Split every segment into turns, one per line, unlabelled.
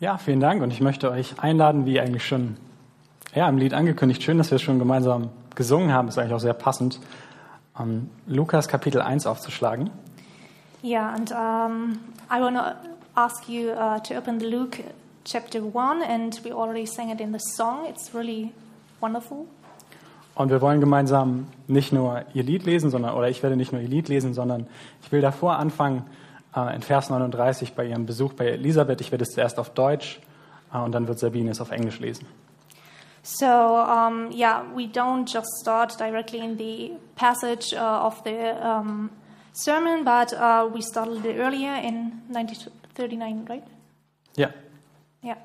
Ja, vielen Dank und ich möchte euch einladen, wie eigentlich schon ja, im Lied angekündigt. Schön, dass wir es schon gemeinsam gesungen haben, ist eigentlich auch sehr passend. Um, Lukas Kapitel 1 aufzuschlagen.
Yeah, and um, I want to ask you uh, to open the Luke chapter 1, and we already sang it in the song. It's really wonderful.
Und wir wollen gemeinsam nicht nur ihr Lied lesen, sondern, oder ich werde nicht nur ihr Lied lesen, sondern ich will davor anfangen, in Vers 39 bei ihrem Besuch bei Elisabeth. Ich werde es zuerst auf Deutsch äh, und dann wird Sabine es auf Englisch lesen.
So, um, yeah, we don't just start directly in the passage uh, of the um, sermon, but uh, we start a little bit earlier in 1939, right?
Ja.
Yeah.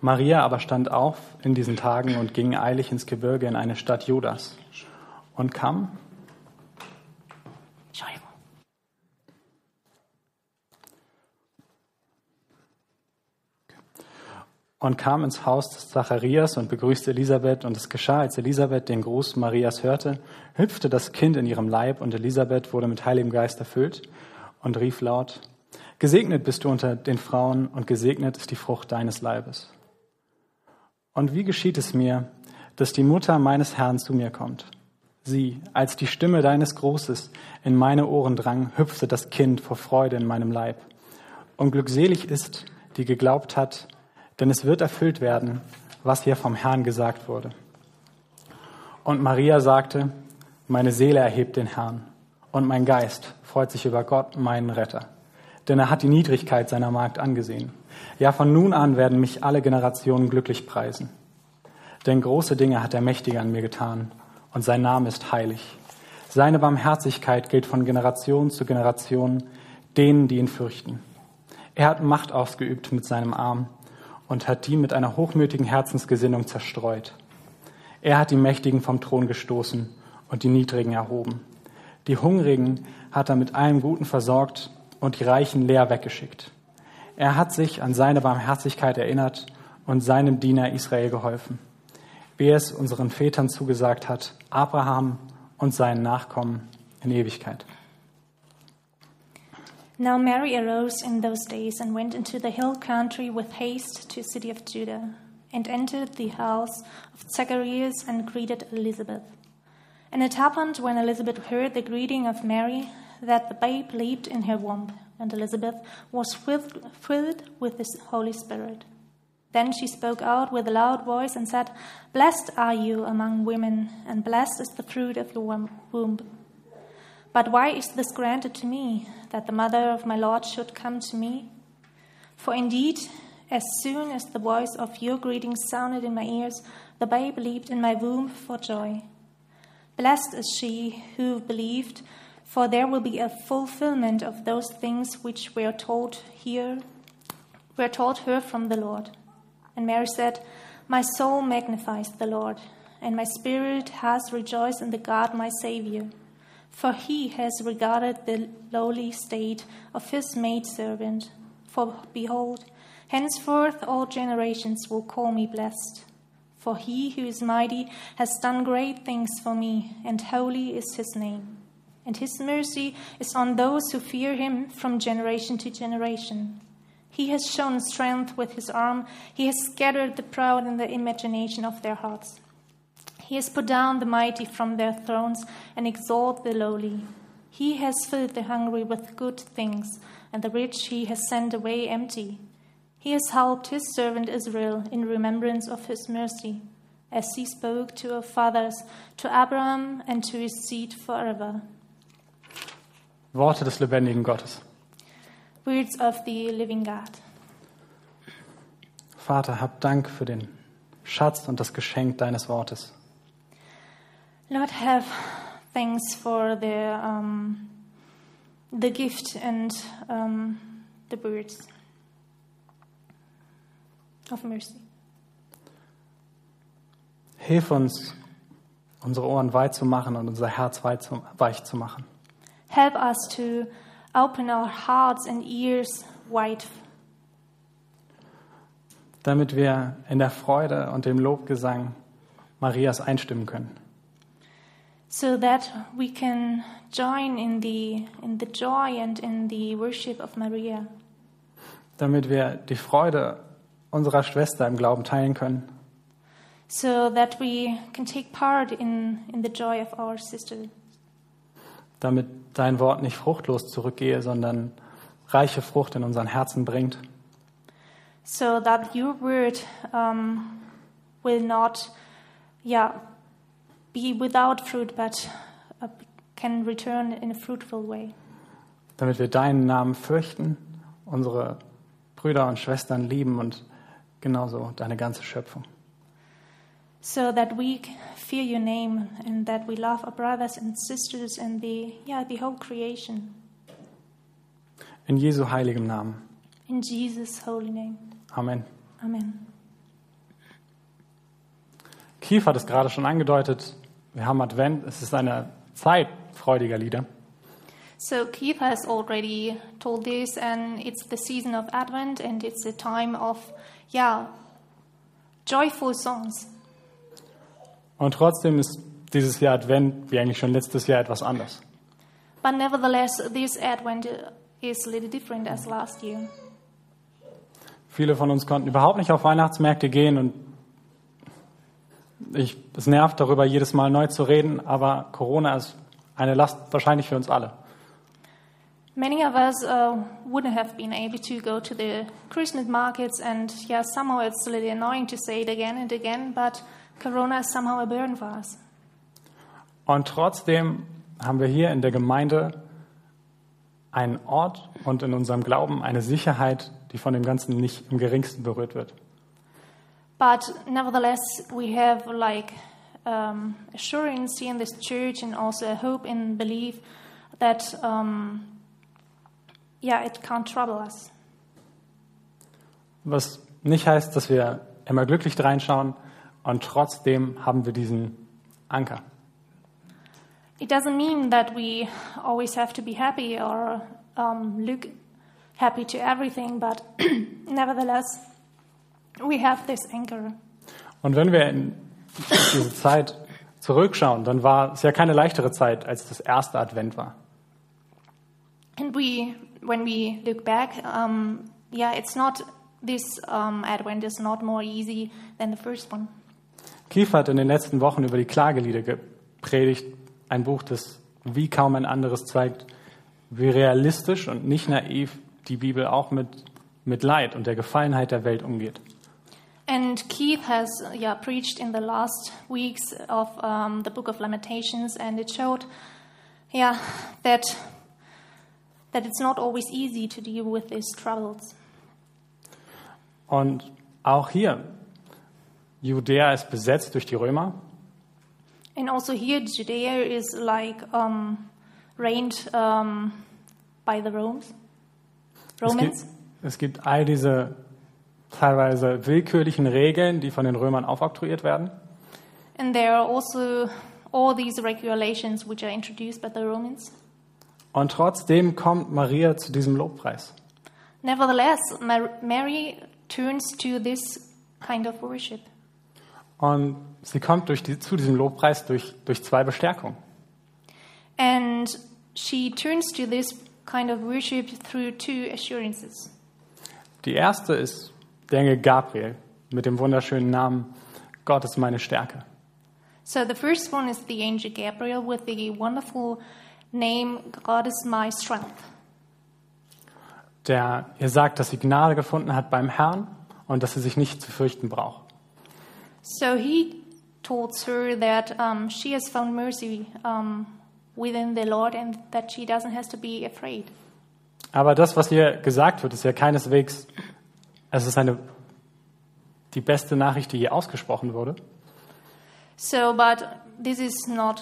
Maria aber stand auf in diesen Tagen und ging eilig ins Gebirge in eine Stadt Judas und kam und kam ins Haus des Zacharias und begrüßte Elisabeth. Und es geschah, als Elisabeth den Gruß Marias hörte, hüpfte das Kind in ihrem Leib und Elisabeth wurde mit Heiligem Geist erfüllt und rief laut, Gesegnet bist du unter den Frauen und gesegnet ist die Frucht deines Leibes. Und wie geschieht es mir, dass die Mutter meines Herrn zu mir kommt? Sie, als die Stimme deines Großes in meine Ohren drang, hüpfte das Kind vor Freude in meinem Leib. Und glückselig ist, die geglaubt hat, denn es wird erfüllt werden, was hier vom Herrn gesagt wurde. Und Maria sagte, meine Seele erhebt den Herrn und mein Geist freut sich über Gott, meinen Retter. Denn er hat die Niedrigkeit seiner Magd angesehen. Ja, von nun an werden mich alle Generationen glücklich preisen. Denn große Dinge hat der Mächtige an mir getan und sein Name ist heilig. Seine Barmherzigkeit gilt von Generation zu Generation denen, die ihn fürchten. Er hat Macht ausgeübt mit seinem Arm und hat die mit einer hochmütigen Herzensgesinnung zerstreut. Er hat die Mächtigen vom Thron gestoßen und die Niedrigen erhoben. Die Hungrigen hat er mit allem Guten versorgt und die Reichen leer weggeschickt. Er hat sich an seine Barmherzigkeit erinnert und seinem Diener Israel geholfen, wie er es unseren Vätern zugesagt hat, Abraham und seinen Nachkommen in Ewigkeit.
Now Mary arose in those days and went into the hill country with haste to the city of Judah, and entered the house of Zacharias and greeted Elizabeth. And it happened when Elizabeth heard the greeting of Mary that the babe leaped in her womb, and Elizabeth was filled, filled with the Holy Spirit. Then she spoke out with a loud voice and said, Blessed are you among women, and blessed is the fruit of your womb. But why is this granted to me, that the mother of my Lord should come to me? For indeed, as soon as the voice of your greeting sounded in my ears, the babe leaped in my womb for joy. Blessed is she who believed, for there will be a fulfillment of those things which were told here, were told her from the Lord. And Mary said, My soul magnifies the Lord, and my spirit has rejoiced in the God my Savior for he has regarded the lowly state of his maidservant. For behold, henceforth all generations will call me blessed. For he who is mighty has done great things for me, and holy is his name. And his mercy is on those who fear him from generation to generation. He has shown strength with his arm, he has scattered the proud in the imagination of their hearts. He has put down the mighty from their thrones and exalted the lowly. He has filled the hungry with good things, and the rich he has sent away empty. He has helped his servant Israel in remembrance of his mercy, as he spoke to our fathers, to Abraham and to his seed forever.
Worte des lebendigen Gottes.
Words of the living God.
Vater, hab Dank für den Schatz und das Geschenk deines Wortes.
Lord, have thanks for the um, the gift and um, the words of mercy.
Hilf uns, unsere Ohren weit zu machen und unser Herz zu, weich zu machen.
Help us to open our hearts and ears wide,
damit wir in der Freude und dem Lobgesang Marias einstimmen können.
So that we can join in the in the joy and in the worship of Maria.
damit wir die Freude unserer Schwester im Glauben teilen können.
so that we can take part in, in the joy of our sister,
damit dein Wort nicht fruchtlos zurückgehe, sondern reiche Frucht in unseren Herzen bringt.
so that your word um, will not, yeah, be without fruit, but uh, can return in a fruitful way.
Damit wir deinen Namen fürchten, unsere Brüder und Schwestern lieben und genauso deine ganze Schöpfung.
So that we fear your name and that we love our brothers and sisters and the, yeah, the whole creation.
In Jesu heiligem Namen.
In Jesus' holy name.
Amen.
Amen.
Kief hat es gerade schon angedeutet. Wir haben Advent. Es ist eine Zeit freudiger Lieder.
So Keith has already told this, and it's the season of Advent, and it's a time of, yeah, joyful songs.
Und trotzdem ist dieses Jahr Advent, wie eigentlich schon letztes Jahr, etwas anders.
But nevertheless, this Advent is a little different as last year.
Viele von uns konnten überhaupt nicht auf Weihnachtsmärkte gehen und ich, es nervt darüber, jedes Mal neu zu reden, aber Corona ist eine Last wahrscheinlich für uns alle.
Many of us uh, wouldn't have been able to go to the Christmas markets, and yeah, somehow it's a little annoying to say it again and again, but Corona is somehow a burden for us.
Und trotzdem haben wir hier in der Gemeinde einen Ort und in unserem Glauben eine Sicherheit, die von dem Ganzen nicht im geringsten berührt wird.
But nevertheless, we have like um, assurance here in this church and also a hope and belief that, um, yeah, it can't trouble us.
Was nicht heißt, dass wir immer glücklich reinschauen und trotzdem haben wir diesen Anker.
It doesn't mean that we always have to be happy or um, look happy to everything, but nevertheless, we have this anchor.
Und wenn wir in diese Zeit zurückschauen, dann war es ja keine leichtere Zeit, als das erste Advent war.
And we, when we look back, um, yeah, it's not this um, Advent is not more easy than the first one.
Kiefer hat in den letzten Wochen über die Klagelieder gepredigt, ein Buch, das wie kaum ein anderes zeigt, wie realistisch und nicht naiv die Bibel auch mit, mit Leid und der Gefallenheit der Welt umgeht.
And Keith has yeah preached in the last weeks of um, the Book of Lamentations, and it showed, yeah, that that it's not always easy to deal with these troubles.
Und auch hier, Judäa ist besetzt durch die Römer.
And also here, Judea is like um, reigned um, by the Romans.
Es gibt,
Romans.
es gibt all diese teilweise willkürlichen Regeln, die von den Römern aufoktroyiert werden.
And there are also all these regulations which are introduced by the Romans.
Und trotzdem kommt Maria zu diesem Lobpreis.
Nevertheless, Mar- Mary turns to this kind of worship.
Und sie kommt die, zu diesem Lobpreis durch, durch zwei Bestärkungen.
And she turns to this kind of worship through two assurances.
Die erste ist der Engel Gabriel mit dem wunderschönen Namen Gott ist meine Stärke.
So the first one is the angel Gabriel with the wonderful name God is my strength.
Der ihr sagt, dass sie Gnade gefunden hat beim Herrn und dass sie sich nicht zu fürchten braucht.
So he told her that um, she has found mercy um, within the Lord and that she doesn't have to be afraid.
Aber das, was hier gesagt wird, ist ja keineswegs, es ist eine, die beste Nachricht, die je ausgesprochen wurde.
So, but this is not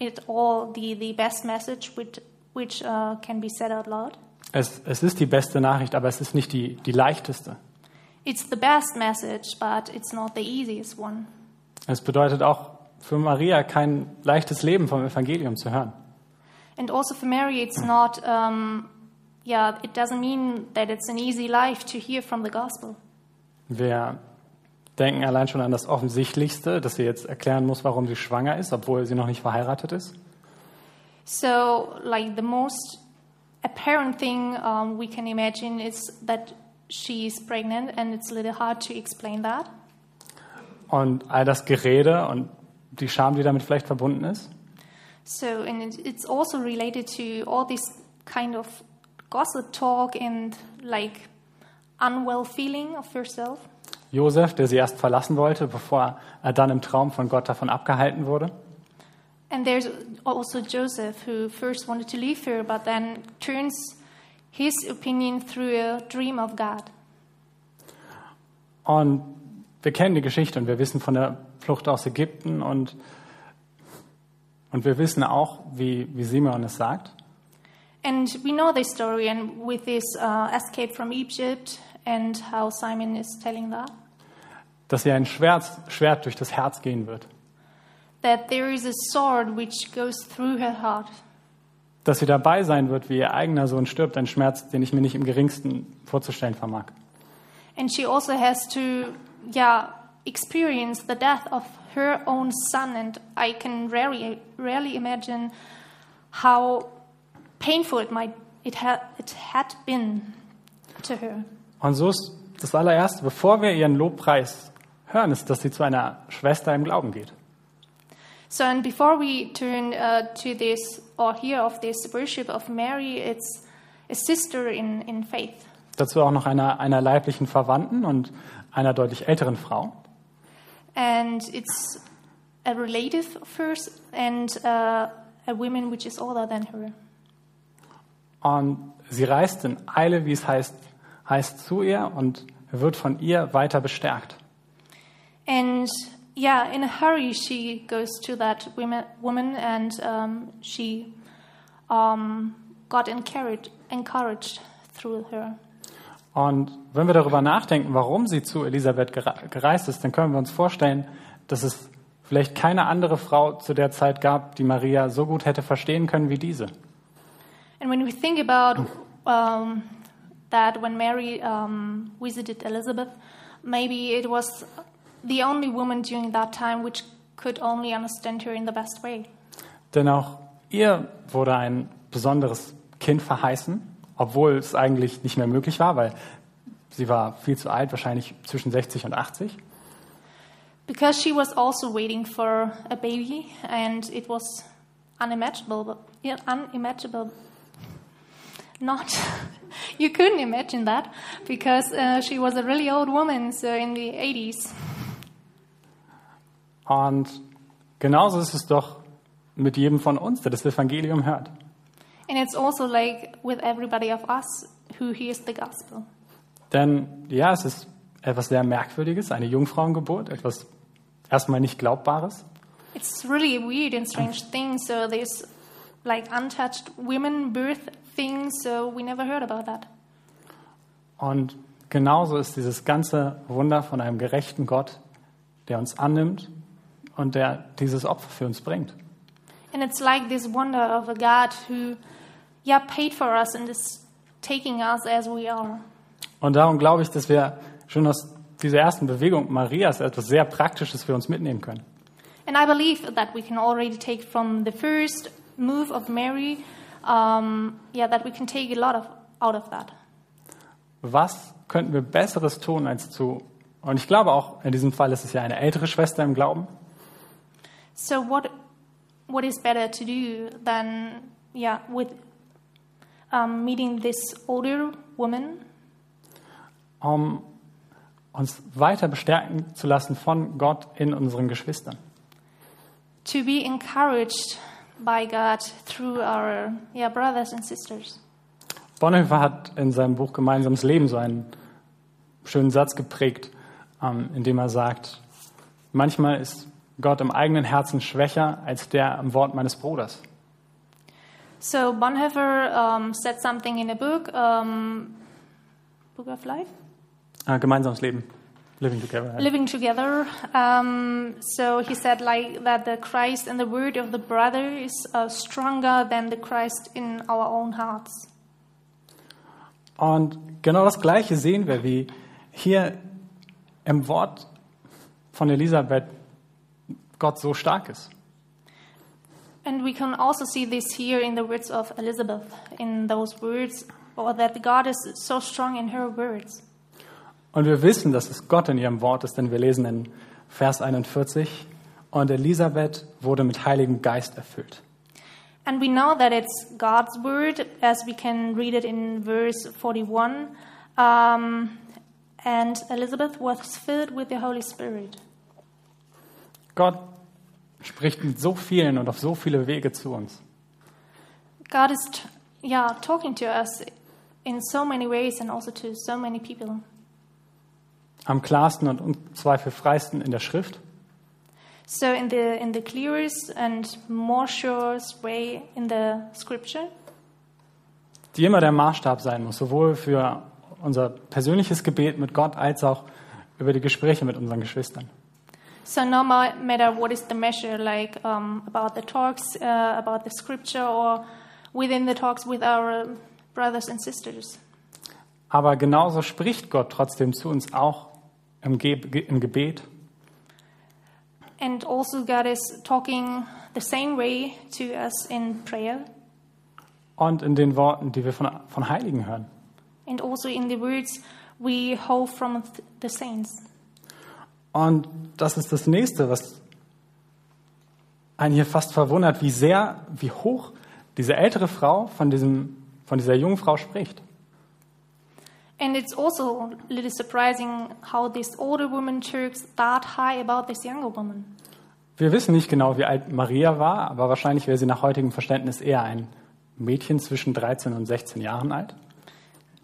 at all the, the best message which, which uh, can be said out loud.
Es, es ist die beste Nachricht, aber es ist nicht die, die leichteste.
It's the best message, but it's not the easiest one.
Es bedeutet auch für Maria kein leichtes Leben vom Evangelium zu hören.
And also for Mary, it's not, um, yeah, it doesn't mean that it's an easy life to hear from the gospel.
Wir denken allein schon an das Offensichtlichste, dass sie jetzt erklären muss, warum sie schwanger ist, obwohl sie noch nicht verheiratet ist.
So, like, the most apparent thing um, we can imagine is that she's pregnant, and it's a little hard to explain that.
Und all das Gerede und die Scham, die damit vielleicht verbunden ist.
So, and it- it's also related to all this kind of gossip talk and like unwell feeling of yourself.
Josef, der sie erst verlassen wollte, bevor er dann im Traum von Gott davon abgehalten wurde.
And there's also Joseph, who first wanted to leave her, but then turns his opinion through a dream of God.
Und wir kennen die Geschichte und wir wissen von der Flucht aus Ägypten und, und wir wissen auch, wie, wie Simeon es sagt.
And we know this story, and with this uh, escape from Egypt, and how Simon is telling that,
dass ihr ein Schwert, Schwert durch das Herz gehen wird.
that there is a sword which goes through her heart,
Dass sie dabei sein wird, wie ihr eigener Sohn stirbt, ein Schmerz, den ich mir nicht im geringsten vorzustellen vermag.
and she also has to, yeah, experience the death of her own son, and I can rarely, rarely imagine how painful it might it had it had been to her.
Und so ist das allererste, bevor wir ihren Lobpreis hören, ist, dass sie zu einer Schwester im Glauben geht.
So, and before we turn uh, to this or hear of this worship of Mary, it's a sister in, in faith.
Dazu auch noch einer, einer leiblichen Verwandten und einer deutlich älteren Frau.
And it's a relative first and uh, a woman which is older than her.
Und sie reist in Eile, wie es heißt, heißt zu ihr und wird von ihr weiter bestärkt.
And yeah, in a hurry, she goes to that woman and um, she um, got encouraged, encouraged through her.
Und wenn wir darüber nachdenken, warum sie zu Elisabeth gere- gereist ist, dann können wir uns vorstellen, dass es vielleicht keine andere Frau zu der Zeit gab, die Maria so gut hätte verstehen können wie diese.
And when we think about um, that, when Mary um, visited Elizabeth, maybe it was the only woman during that time which could only understand her in the best way.
Denn auch ihr wurde ein besonderes Kind verheißen, obwohl es eigentlich nicht mehr möglich war, weil sie war viel zu alt, wahrscheinlich zwischen 60 und 80.
Because she was also waiting for a baby, and it was unimaginable. Unimaginable. Not, you couldn't imagine that because uh, she was a really old woman, so in the 80s.
Und genauso ist es doch mit jedem von uns, der das Evangelium hört.
And it's also like with everybody of us who hears the gospel.
Denn ja, es ist etwas sehr Merkwürdiges, eine Jungfrauengeburt, etwas erstmal nicht Glaubbares.
It's really a weird and strange thing. So there's like untouched women birth things, so we never heard about that.
Und genauso ist dieses ganze Wunder von einem gerechten Gott, der uns annimmt und der dieses Opfer für uns bringt.
And it's like this wonder of a God who, yeah, paid for us and is taking us as we are.
Und darum glaube ich, dass wir schon aus dieser ersten Bewegung Marias etwas sehr Praktisches für uns mitnehmen können.
And I believe that we can already take from the first move of Mary, um, yeah, that we can take a lot of out of that.
Was könnten wir Besseres tun als zu, und ich glaube auch in diesem Fall ist es ja eine ältere Schwester im Glauben,
So what what is better to do than yeah with um, meeting this older woman
um uns weiter bestärken zu lassen von Gott in unseren Geschwistern.
to be encouraged by God through our yeah brothers and sisters.
Bonhoeffer hat in seinem Buch Gemeinsames Leben so einen schönen Satz geprägt, ähm, in dem er sagt, manchmal ist Gott im eigenen Herzen schwächer als der im Wort meines Bruders.
So Bonhoeffer um, said something in a book, um, Book of Life,
Äh, gemeinsames Leben, living together.
living together. Um, so he said like that the Christ and the word of the brother is uh, stronger than the Christ in our own hearts.
Und genau das Gleiche sehen wir, wie hier im Wort von Elisabeth Gott so stark ist.
And we can also see this here in the words of Elizabeth, in those words, or that God is so strong in her words.
Und wir wissen, dass es Gott in ihrem Wort ist, denn wir lesen in Vers 41, und Elisabeth wurde mit Heiligem Geist erfüllt.
And we know that it's God's word, as we can read it in verse 41. Um, and Elizabeth was filled with the Holy Spirit.
Gott spricht mit so vielen und auf so viele Wege zu uns.
God is, yeah, talking to us in so many ways and also to so many people.
Am klarsten und unzweifelfreisten in der Schrift,
So in the in the clearest and more surest way in the scripture,
die immer der Maßstab sein muss, sowohl für unser persönliches Gebet mit Gott als auch über die Gespräche mit unseren Geschwistern.
so no ma- matter what is the measure, like um, about the talks uh, about the scripture or within the talks with our brothers and sisters.
Aber genauso spricht Gott trotzdem zu uns auch im, Ge im Gebet
And also God is talking the same way to us in prayer
und in den Worten, die wir von, von Heiligen hören.
and also in the words we hold from th- the saints.
Und das ist das nächste, was einen hier fast verwundert, wie sehr, wie hoch diese ältere Frau von, diesem, von dieser jungen Frau spricht.
And it's also a little surprising how this older woman talks that high about this younger woman.
Wir wissen nicht genau, wie alt Maria war, aber wahrscheinlich wäre sie nach heutigem Verständnis eher ein Mädchen zwischen 13 und 16 Jahren alt.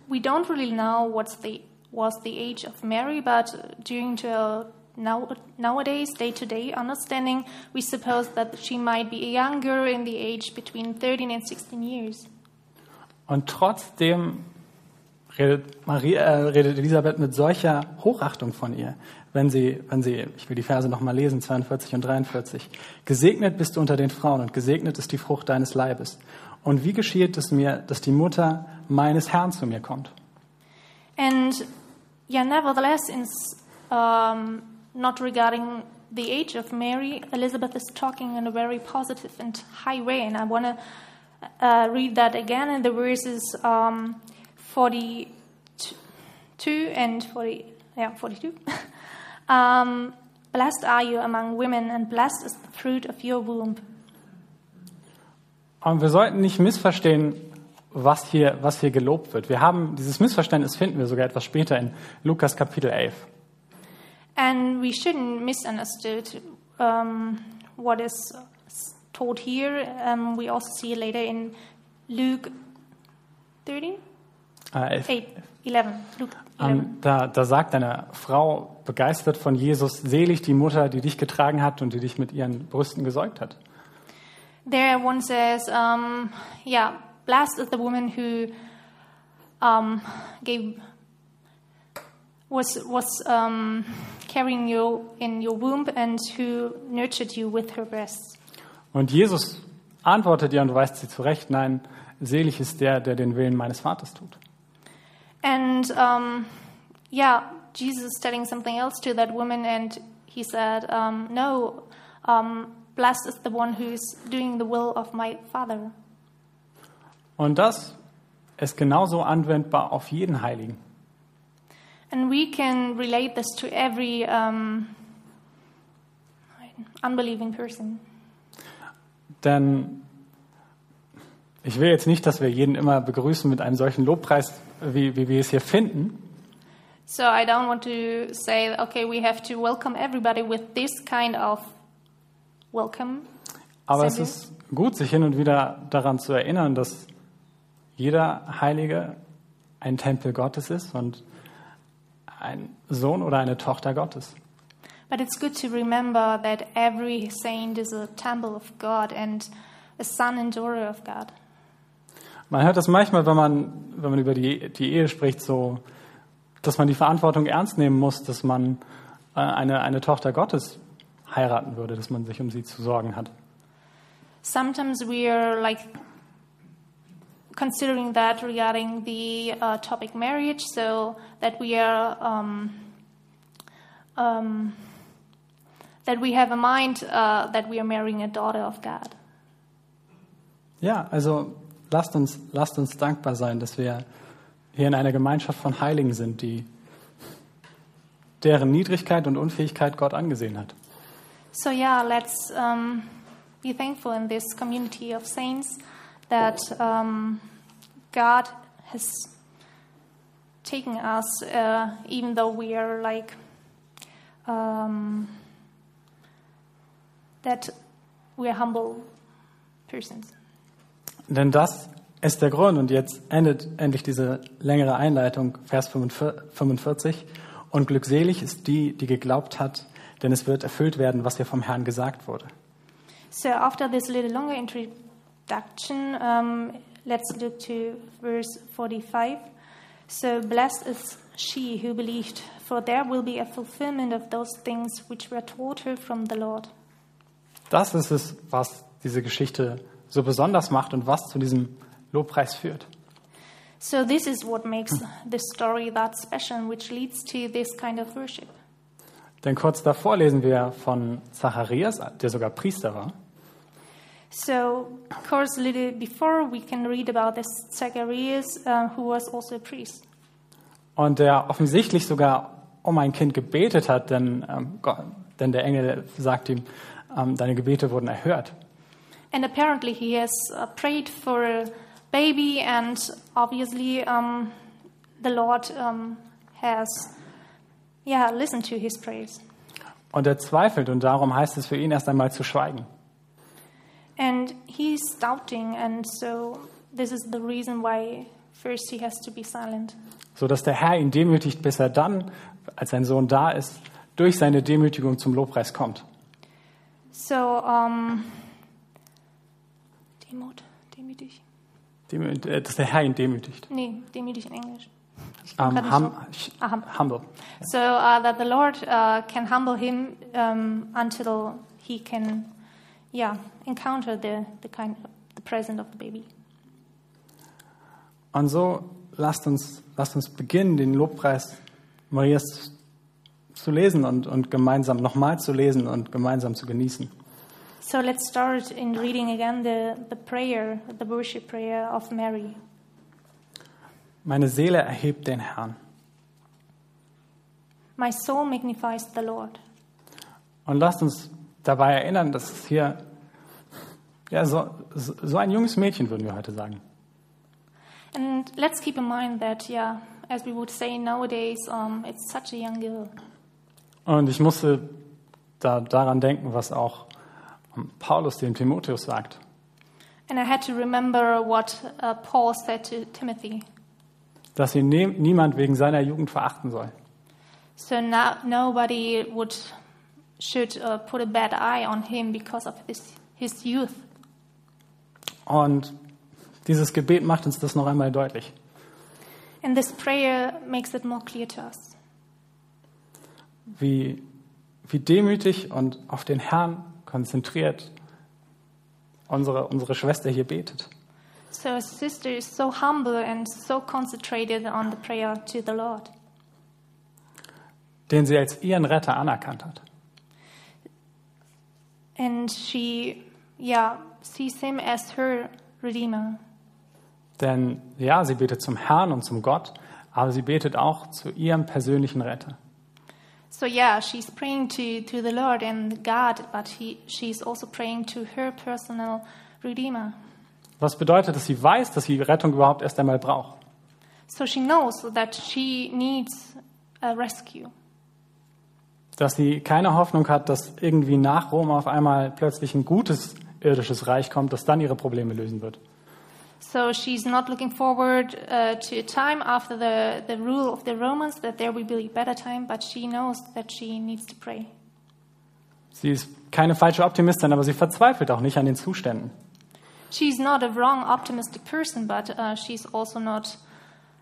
We don't really know what's the was the age of Mary, but during to now, nowadays day-to-day understanding, we suppose that she might be younger in the age between 13 and 16 years.
Und trotzdem redet, Maria, äh, redet Elisabeth mit solcher Hochachtung von ihr, wenn sie, wenn sie, ich will die Verse nochmal lesen, 42 und 43. Gesegnet bist du unter den Frauen und gesegnet ist die Frucht deines Leibes. Und wie geschieht es mir, dass die Mutter meines Herrn zu mir kommt?
And yeah, nevertheless, in, um, not regarding the age of Mary, Elizabeth is talking in a very positive and high way. And I want to uh, read that again in the verses um, 42 and 40, yeah, 42. um, blessed are you among women, and blessed is the fruit of your womb.
Und wir sollten nicht missverstehen, was hier, was hier gelobt wird. Wir haben, dieses Missverständnis finden wir sogar etwas später in Lukas Kapitel 11.
And we shouldn't misunderstood um, what is told here. Um, we also see later in Luke 13?
Äh, 11.
8, 11. Luke 11.
Ähm, da, da sagt eine Frau begeistert von Jesus, selig die Mutter, die dich getragen hat und die dich mit ihren Brüsten gesäugt hat.
There one says, um, yeah, blessed is the woman who um, gave was was um, carrying you in your womb and who nurtured you with her breasts.
Und Jesus antwortet ihr und weist sie zurecht, nein, selig ist der, der den Willen meines Vaters tut.
And um, yeah, Jesus is telling something else to that woman, and he said, um, No, um, blessed is the one who's doing the will of my Father.
Und das ist genauso anwendbar auf jeden Heiligen.
And we can relate this to every um, unbelieving person.
Denn ich will jetzt nicht, dass wir jeden immer begrüßen mit einem solchen Lobpreis, wie, wie wir es hier finden.
So I don't want to say, okay, we have to welcome everybody with this kind of welcome.
Aber es ist gut, sich hin und wieder daran zu erinnern, dass jeder Heilige ein Tempel Gottes ist und ein Sohn oder eine Tochter Gottes.
But it's good to remember that every saint is a temple of God and a son and daughter of God.
Man hört das manchmal, wenn man, wenn man über die, die Ehe spricht, so, dass man die Verantwortung ernst nehmen muss, dass man äh, eine, eine Tochter Gottes heiraten würde, dass man sich um sie zu sorgen hat.
Sometimes we are like considering that regarding the uh, topic marriage, so that we are um, um, that we have a mind uh, that we are marrying a daughter of God.
Ja, also lasst uns, lasst uns dankbar sein, dass wir hier in einer Gemeinschaft von Heiligen sind, die deren Niedrigkeit und Unfähigkeit Gott angesehen hat.
So, yeah, let's um, be thankful in this community of saints that um, God has taken us, uh, even though we are like, um, that we are humble persons.
Denn das ist der Grund. Und jetzt endet endlich diese längere Einleitung, Vers 45. Und glückselig ist die, die geglaubt hat, denn es wird erfüllt werden, was ihr vom Herrn gesagt wurde.
So, after this little longer introduction, um, let's look to verse 45. So, blessed is she who believed, for there will be a fulfillment of those things which were told her from the Lord.
Das ist es, was diese Geschichte so besonders macht und was zu diesem Lobpreis führt.
So, this is what makes this story that special, which leads to this kind of worship.
Denn kurz davor lesen wir von Zacharias, der sogar Priester war.
So, of course, little before we can read about this Zacharias, uh, who was also a priest.
Und der offensichtlich sogar um ein Kind gebetet hat, denn, ähm, Gott, denn der Engel sagt ihm, ähm, deine Gebete wurden erhört.
And apparently, he has uh, prayed for a baby, and obviously, um, the Lord um, has, yeah, listened to his prayers.
Und er zweifelt und darum heißt es für ihn erst einmal zu schweigen.
And he's doubting, and so this is the reason why first he has to be silent.
So dass der Herr ihn demütigt, bis er dann, als sein Sohn da ist, durch seine Demütigung zum Lobpreis kommt.
So, um, Demut, demütig.
Demü- äh, Dass der Herr ihn demütigt.
Nee, demütig in Englisch.
Um, hum,
Ah, hum-
humble.
So uh, that the Lord uh, can humble him um, until he can, yeah, encounter the, the kind, the presence of the baby.
Und so lasst uns, lasst uns beginnen, den Lobpreis Marias zu lesen und, und gemeinsam nochmal zu lesen und gemeinsam zu genießen.
So let's start in reading again the, the prayer, the worship prayer of Mary.
Meine Seele erhebt den Herrn.
My soul magnifies the Lord.
Und lasst uns dabei erinnern, dass es hier ja, so, so ein junges Mädchen, würden wir heute sagen.
And let's keep in mind that, yeah, as we would say nowadays, um, it's such a young girl.
Und ich musste da daran denken, was auch Paulus dem Timotheus sagt.
And I had to remember what uh, Paul said to Timothy.
Dass ihn ne niemand wegen seiner Jugend verachten soll.
So now nobody would should uh, put a bad eye on him because of this, his youth.
Und dieses Gebet macht uns das noch einmal deutlich.
And this prayer makes it more clear to us.
Wie, wie demütig und auf den Herrn konzentriert unsere, unsere Schwester hier betet.
So sister is so humble and so concentrated on the prayer to the Lord,
Den sie als ihren Retter anerkannt hat.
and she, yeah, sees him as her redeemer.
Denn ja, sie betet zum Herrn und zum Gott, aber sie betet auch zu ihrem persönlichen Retter.
So yeah, she's praying to, to the Lord and God, but he, she's also praying to her personal redeemer.
Was bedeutet, dass sie weiß, dass sie Rettung überhaupt erst einmal braucht.
So she knows that she needs a rescue.
Dass sie keine Hoffnung hat, dass irgendwie nach Rom auf einmal plötzlich ein gutes irdisches Reich kommt, das dann ihre Probleme lösen wird.
So she's not looking forward uh, to a time after the, the rule of the Romans that there will be a better time, but she knows that she needs to pray.
Sie ist keine falsche Optimistin, aber sie verzweifelt auch nicht an den Zuständen.
She's not a wrong, optimistic person, but uh, she's also not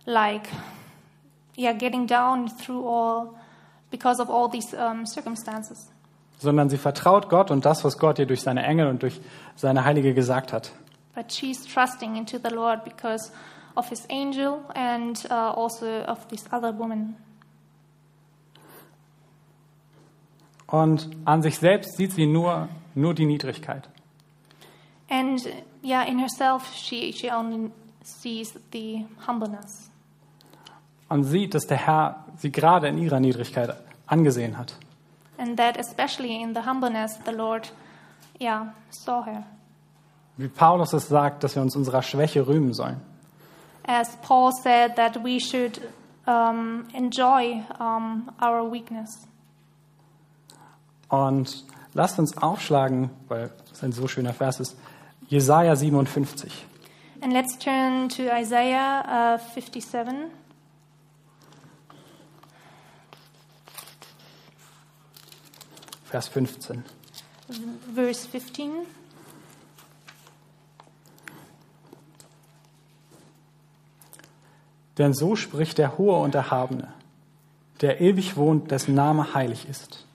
like, yeah, getting down through all because of all these um, circumstances.
Sondern sie vertraut Gott und das, was Gott ihr durch seine Engel und durch seine Heilige gesagt hat.
But she's trusting into the Lord because of his angel and uh, also of this other woman.
Und an sich selbst sieht sie nur, nur die Niedrigkeit.
And yeah, in herself, she, she only sees the humbleness.
Und sieht, dass der Herr sie gerade in ihrer Niedrigkeit angesehen hat.
And that especially in the humbleness, the Lord, yeah, saw her.
Wie Paulus es sagt, dass wir uns unserer Schwäche rühmen sollen.
As Paul said, that we should um, enjoy um, our weakness.
Und lasst uns aufschlagen, weil es ein so schöner Vers ist, Jesaja 57.
And let's turn to Isaiah uh, 57.
Vers 15.
verse 15.
Denn so spricht der Hohe und Erhabene, der ewig wohnt, dessen Name heilig ist.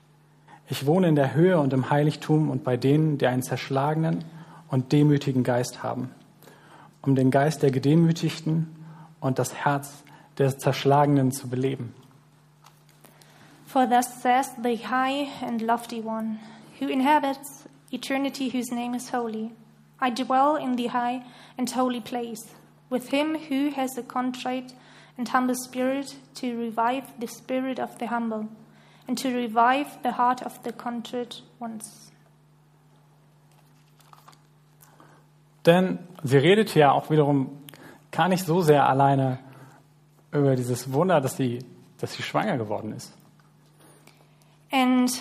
Ich wohne in der Höhe und im Heiligtum und bei denen, die einen zerschlagenen und demütigen Geist haben, um den Geist der Gedemütigten und das Herz der Zerschlagenen zu beleben.
For thus says the high and lofty one, who inhabits eternity, whose name is holy. I dwell in the high and holy place, with him who has a contrite and humble spirit, to revive the spirit of the humble, and to revive the heart of the contrite ones.
Denn sie redet hier auch wiederum gar nicht so sehr alleine über dieses Wunder, dass sie, dass sie schwanger geworden ist.
And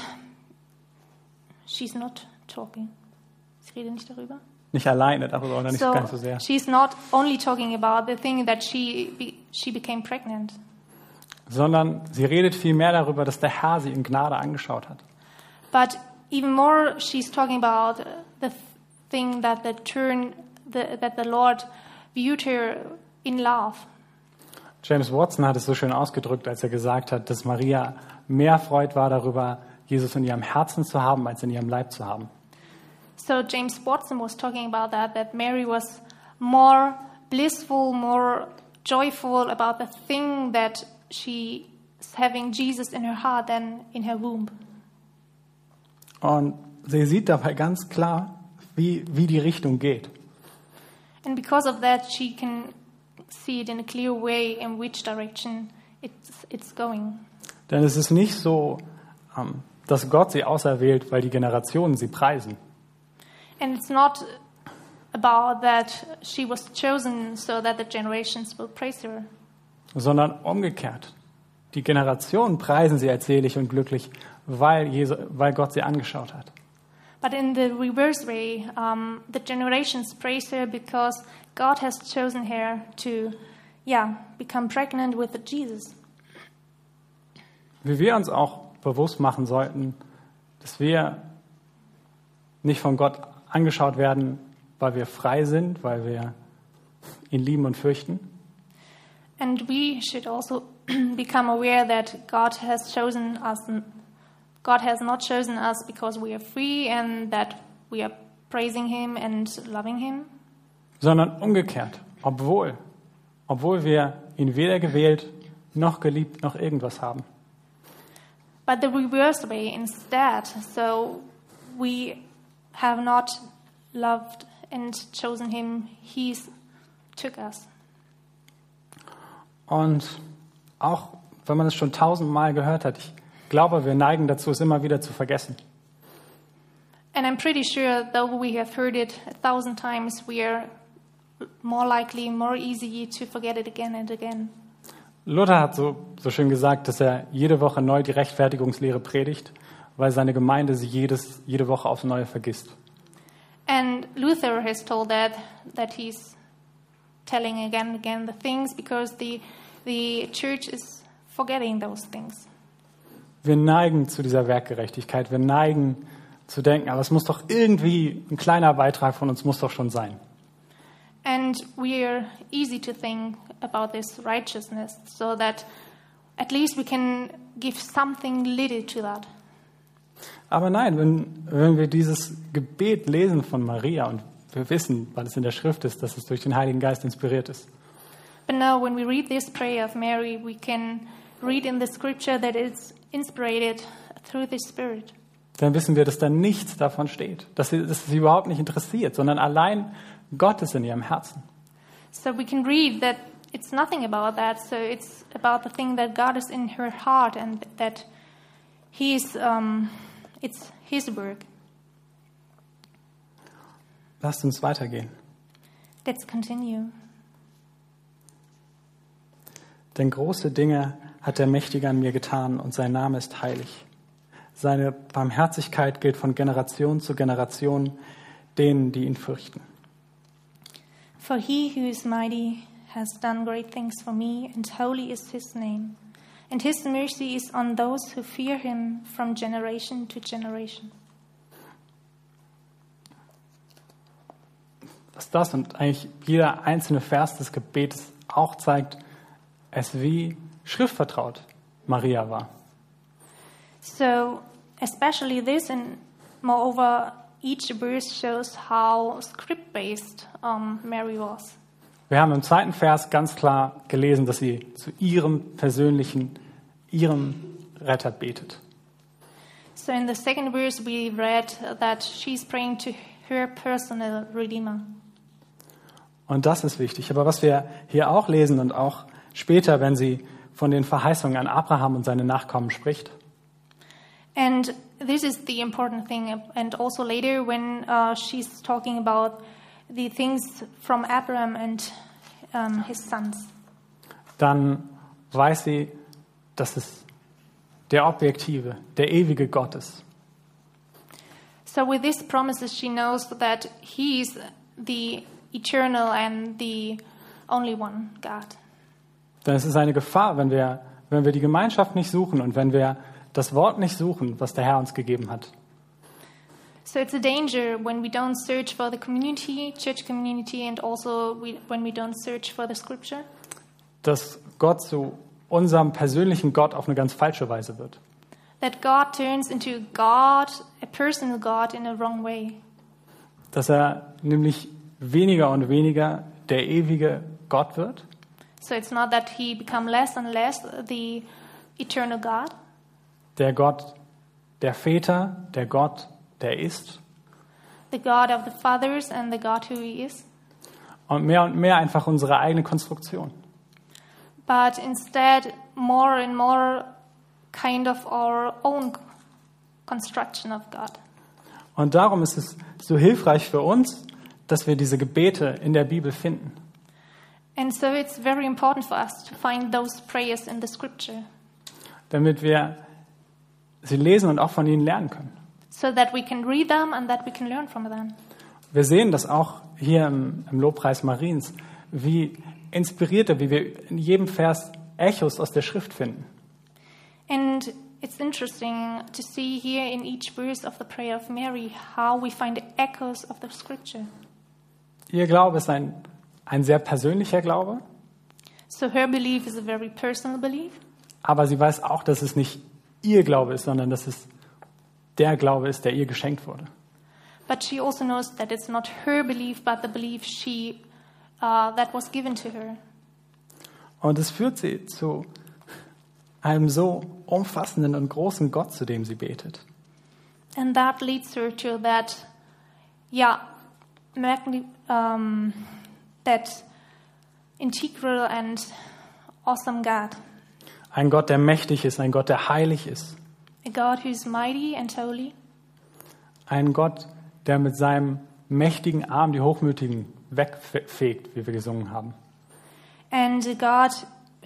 she's not talking. Sie redet nicht darüber.
Nicht alleine, darüber oder nicht
So
ganz so sehr.
she's not only talking about the thing that she be, she became pregnant,
Sondern sie redet vielmehr darüber, dass der Herr sie in Gnade angeschaut hat.
but even more, she's talking about the thing that the turn the, that the Lord viewed her in love.
James Watson hat es so schön ausgedrückt, als er gesagt hat, dass Maria mehr Freud war darüber, Jesus in ihrem Herzen zu haben, als in ihrem Leib zu haben.
So James Watson was talking about that that Mary was more blissful, more joyful about the thing that she is having Jesus in her heart than in her womb.
Und sie sieht dabei ganz klar, wie, wie die Richtung geht.
And because of that, she can see it in a clear way in which direction it's, it's going.
Denn es ist nicht so, ähm, dass Gott sie auserwählt, weil die Generationen sie preisen,
And it's not about that she was chosen so that the generations will praise her,
sondern umgekehrt. Die Generationen preisen sie als selig und glücklich, weil, Jesu, weil Gott sie angeschaut hat.
but in the reverse way, um, the generations praise her because God has chosen her to, yeah, become pregnant with Jesus.
Wie wir uns auch bewusst machen sollten, dass wir nicht von Gott angeschaut werden, weil wir frei sind, weil wir ihn lieben und fürchten,
And we should also become aware that God has chosen us. God has not chosen us because we are free and that we are praising Him and loving Him,
sondern umgekehrt, obwohl, obwohl wir ihn weder gewählt noch geliebt noch irgendwas haben.
but the reverse way instead. So we have not loved and chosen Him, He's took us.
Und auch wenn man es schon tausendmal gehört hat, ich glaube, wir neigen dazu, es immer wieder zu vergessen.
And I'm pretty sure, though we have heard it a thousand times, we are more likely, more easy to forget it again and again.
Luther hat so, so schön gesagt, dass er jede Woche neu die Rechtfertigungslehre predigt, weil seine Gemeinde sie jedes, jede Woche aufs Neue vergisst.
And Luther has told that that he's telling again and again the things because the the church is forgetting those things.
Wir neigen zu dieser Werkgerechtigkeit. Wir neigen zu denken, aber es muss doch irgendwie ein kleiner Beitrag von uns muss doch schon sein.
And we're easy to think about this righteousness so that at least we can give something little to that.
Aber nein, wenn, wenn wir dieses Gebet lesen von Maria und wir wissen, weil es in der Schrift ist, dass es durch den Heiligen Geist inspiriert ist,
But now when we read this prayer of Mary, we can read in the scripture that it's inspired through the Spirit.
dann wissen wir, dass da nichts davon steht, dass sie, dass sie überhaupt nicht interessiert, sondern allein Gott ist in ihrem Herzen.
So we can read that it's nothing about that. So it's about the thing that God is in her heart and that He is, um, it's his work.
Lasst uns weitergehen.
Let's continue.
Denn große Dinge hat der Mächtige an mir getan und sein Name ist heilig. Seine Barmherzigkeit gilt von Generation zu Generation denen, die ihn fürchten.
For he who is mighty has done great things for me, and holy is his name. And his mercy is on those who fear him from generation to generation.
Dass das und eigentlich jeder einzelne Vers des Gebetes auch zeigt, es wie schriftvertraut Maria war.
So, especially this, and moreover, each verse shows how script based um, Mary was.
Wir haben im zweiten Vers ganz klar gelesen, dass sie zu ihrem persönlichen, ihrem Retter betet.
So, in the second verse, we read that she's praying to her personal Redeemer.
Und das ist wichtig. Aber was wir hier auch lesen und auch später, wenn sie von den Verheißungen an Abraham und seine Nachkommen spricht,
And this is the important thing. And also later, when uh, she's talking about the things from Abraham and um, his sons,
dann weiß sie, dass es der objektive, der ewige Gott ist.
so with these promises, she knows that he is the eternal and the only one God.
Denn es ist eine Gefahr, wenn wir, wenn wir die Gemeinschaft nicht suchen und wenn wir das Wort nicht suchen, was der Herr uns gegeben hat.
So it's a danger when we don't search for the community, church community, and also we, when we don't search for the scripture.
Dass Gott zu unserem persönlichen Gott auf eine ganz falsche Weise wird.
That God turns into God, a personal God, in a wrong way.
Dass er nämlich weniger und weniger der ewige Gott wird,
So it's not that he become less and less the eternal God,
der Gott der Väter, der Gott, der ist
the God of the fathers and the God who he is,
und mehr und mehr einfach unsere eigene Konstruktion.
but instead more and more kind of our own construction of God.
Und darum ist es so hilfreich für uns, dass wir diese Gebete in der Bibel finden.
And so it's very important for us to find those prayers in the scripture
damit wir sie lesen und auch von ihnen lernen können.
So that we can read them and that we can learn from them.
Wir sehen das auch hier im, im Lobpreis Mariens, wie inspirierte, wie wir in jedem Vers Echos aus der Schrift finden.
And it's interesting to see here in each verse of the prayer of Mary how we find echoes of the scripture.
Ihr Glaube ist ein, ein sehr persönlicher Glaube,
So her belief is a very personal belief,
aber sie weiß auch, dass es nicht ihr Glaube ist, sondern dass es der Glaube ist, der ihr geschenkt wurde.
but she also knows that it's not her belief but the belief she uh, that was given to her.
Und es führt sie zu einem so umfassenden und großen Gott, zu dem sie betet.
And that leads her to that, yeah, um, that integral and awesome God,
Ein Gott, der mächtig ist, ein Gott, der heilig ist.
A God who's mighty and holy,
Ein Gott, der mit seinem mächtigen Arm die Hochmütigen wegfegt, wie wir gesungen haben.
and a God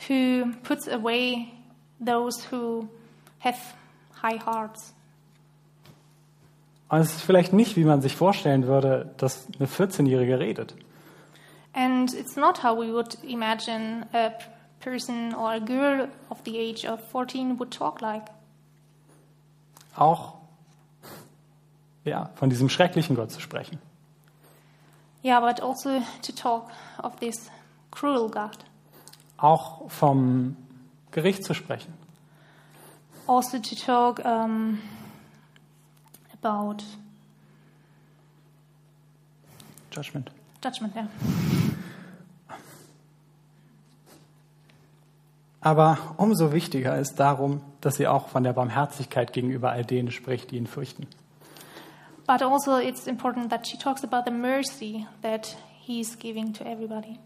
who puts away those who have high hearts.
Und es ist vielleicht nicht, wie man sich vorstellen würde, dass eine 14-Jährige redet.
And it's not how we would imagine a person or a girl of the age of 14 would talk like.
Auch ja, von diesem schrecklichen Gott zu sprechen.
Yeah, but also to talk of this cruel God.
Auch vom Gericht zu sprechen.
Also to talk um, about
Judgment.
judgment. Yeah.
Aber umso wichtiger ist darum, dass sie auch von der Barmherzigkeit gegenüber all denen spricht, die ihn fürchten.
But also, it's important that she talks about the mercy that he's giving to everybody.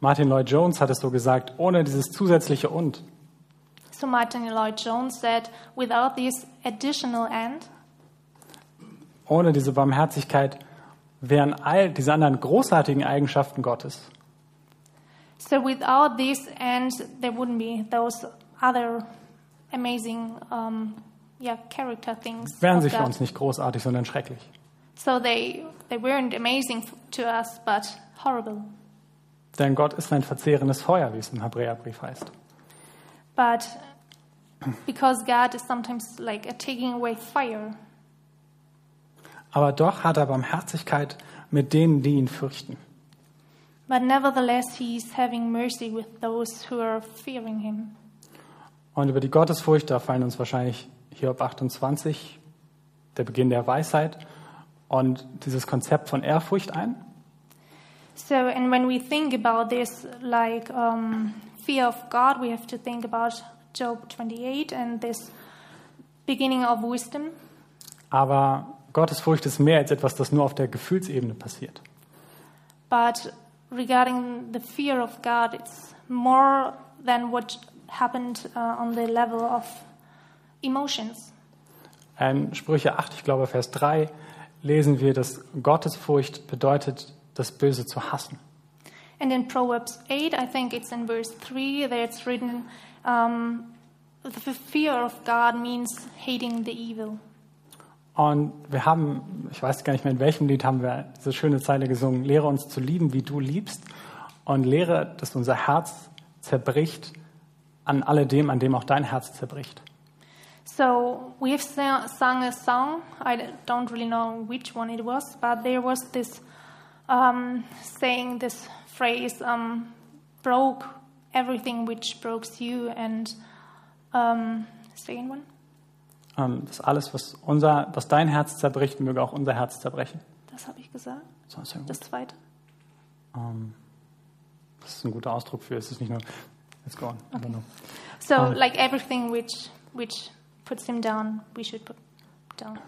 Martin Lloyd Jones hat es so gesagt, ohne dieses zusätzliche Und
So Martin Lloyd Jones said, without this additional end,
ohne diese Barmherzigkeit wären all diese anderen großartigen Eigenschaften Gottes,
so without this end, there wouldn't be those other amazing, um, yeah, character things.
wären sie für
God.
uns nicht großartig, sondern schrecklich.
So they they weren't amazing to us, but horrible.
Denn Gott ist ein verzehrendes Feuer, wie es im Hebräerbrief heißt.
But because God is sometimes like a taking away fire,
Aber doch hat er Barmherzigkeit mit denen, die ihn fürchten.
But nevertheless He's having mercy with those who are fearing Him.
Und über die Gottesfurcht, da fallen uns wahrscheinlich Hiob 28, der Beginn der Weisheit und dieses Konzept von Ehrfurcht ein.
So, and when we think about this, like um, fear of God, we have to think about Job 28 and this beginning of wisdom.
Aber Gottesfurcht ist mehr als etwas, das nur auf der Gefühlsebene passiert.
But regarding the fear of God, it's more than what happened uh, on the level of emotions.
In Sprüche 8, ich glaube Vers 3, lesen wir, dass Gottesfurcht bedeutet, das Böse zu hassen.
And in Proverbs 8, I think it's in verse 3, there it's written, um, the fear of God means hating the evil.
Und wir haben, ich weiß gar nicht mehr in welchem Lied haben wir diese schöne Zeile gesungen, lehre uns zu lieben, wie du liebst und lehre, dass unser Herz zerbricht an alledem, an dem auch dein Herz zerbricht.
So we have sa- sung a song. I don't really know which one it was, but there was this um, saying, this phrase, um, broke everything which broke you, and um, second one.
Ähm, dass alles, was, unser, was dein Herz zerbricht, möge auch unser Herz zerbrechen.
Das habe ich gesagt.
So, ja.
Das zweite.
Ähm, das ist ein guter Ausdruck für, es ist nicht nur, let's go on. I don't know.
So
Um,
like everything which which puts him down, we should put down.